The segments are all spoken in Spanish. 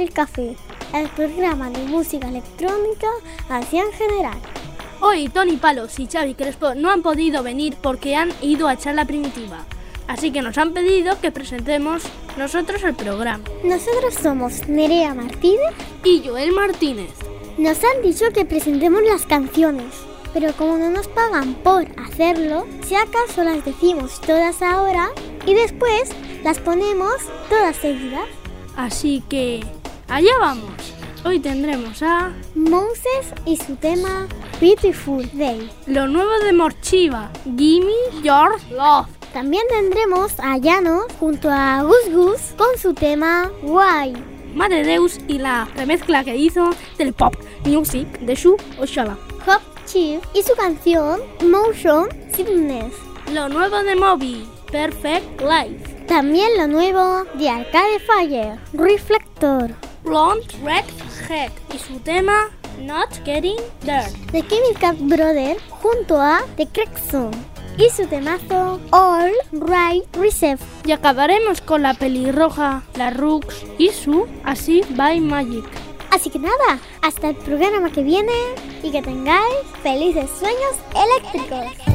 Electric Café, el programa de música electrónica así en general. Hoy Tony Palos y Xavi Crespo no han podido venir porque han ido a echar la primitiva. Así que nos han pedido que presentemos nosotros el programa. Nosotros somos Nerea Martínez Y Joel Martínez. Nos han dicho que presentemos las canciones, pero como no nos pagan por hacerlo, si acaso las decimos todas ahora y después las ponemos todas seguidas. Así que allá vamos. Hoy tendremos a Moses y su tema Beautiful Day. lo nuevo de Morchiva, Gimme Your Love. También tendremos a Llanos junto a Gus Gus con su tema Why. Madre Deus y la remezcla que hizo del pop music de Shu Oshala. Hop Chief y su canción Motion Sickness. Lo nuevo de Moby, Perfect Life. También lo nuevo de Arcade Fire, Reflector. Blonde Red Head y su tema Not Getting There. The Chemical Brother junto a The Crackson y su temazo All Right Reserve. Y acabaremos con la pelirroja, la Rux y su Así by Magic. Así que nada, hasta el programa que viene y que tengáis felices sueños eléctricos.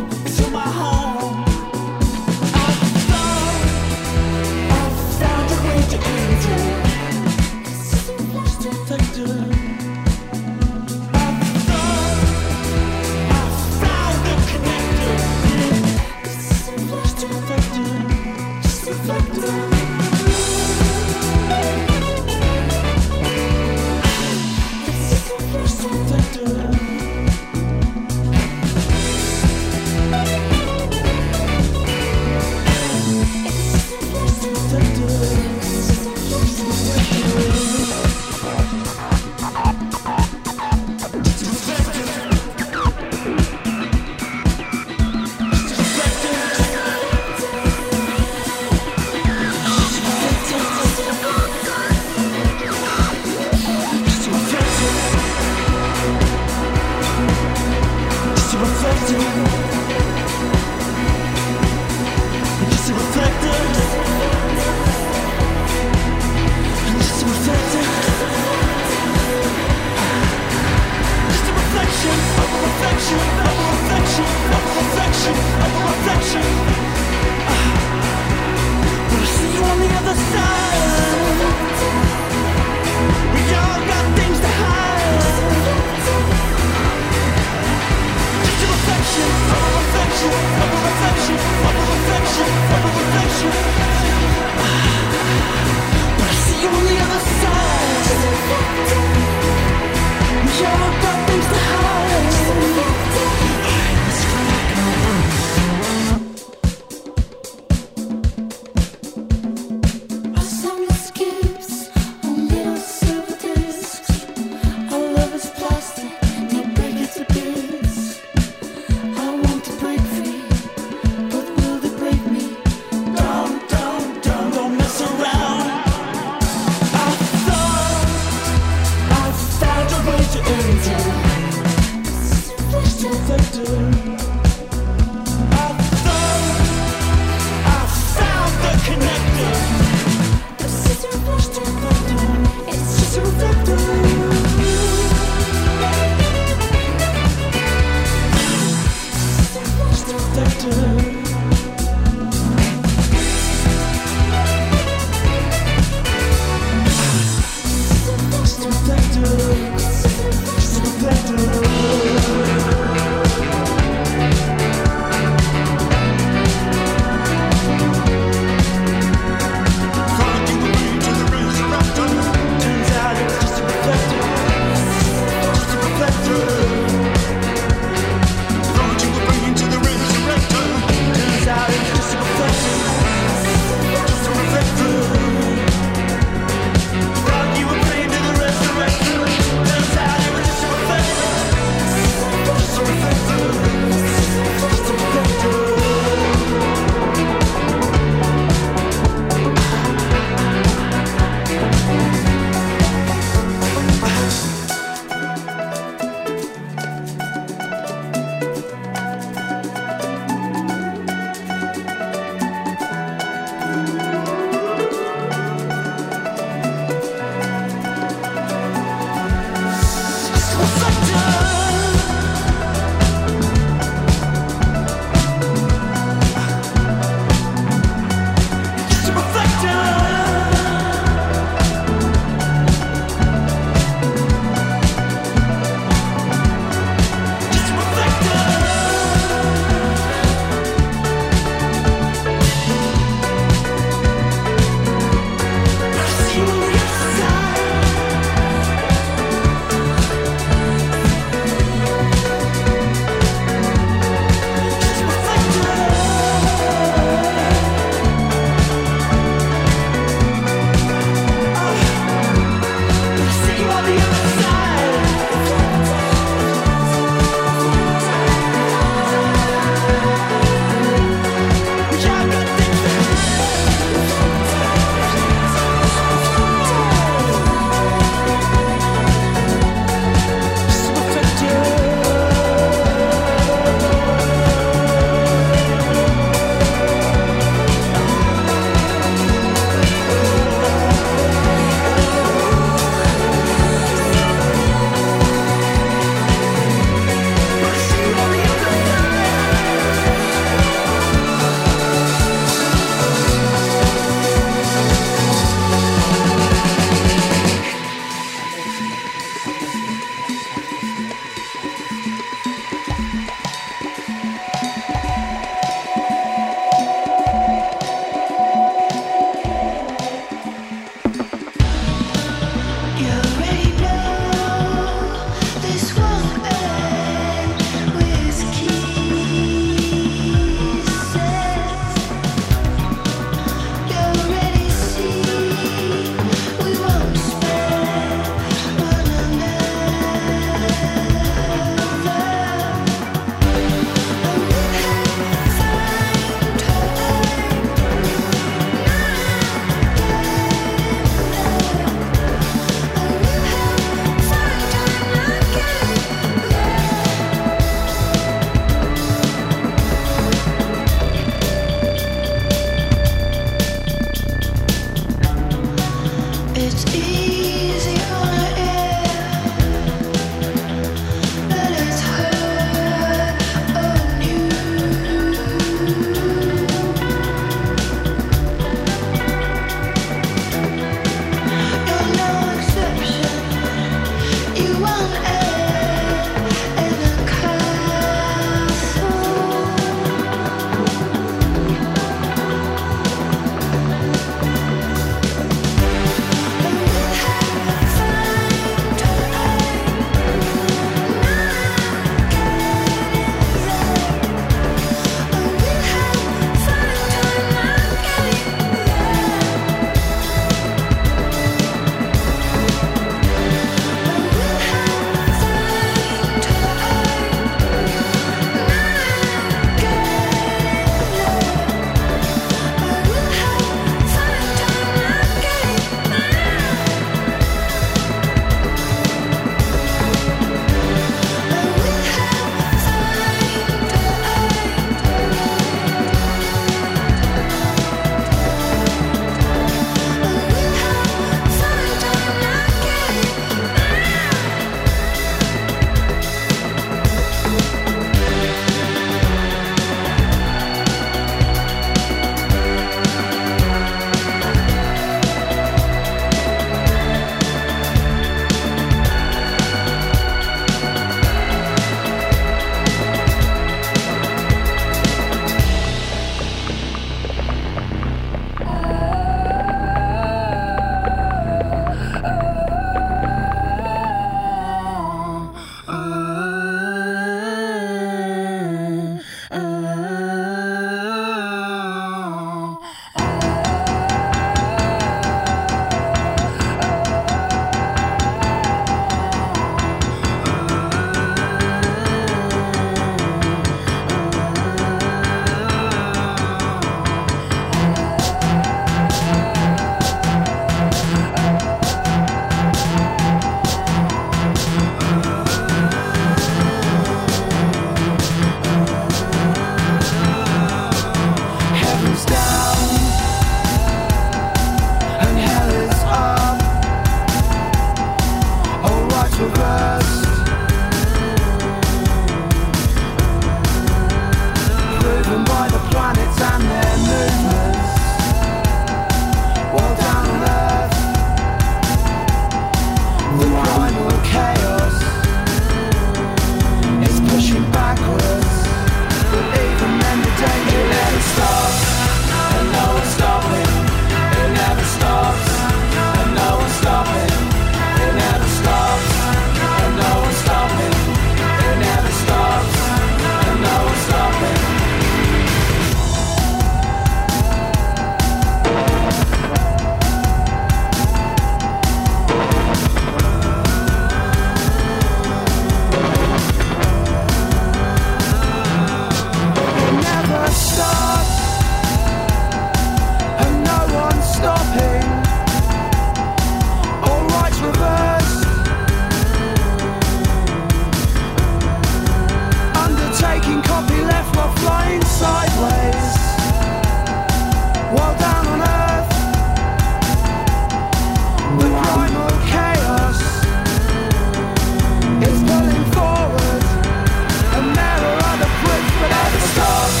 go.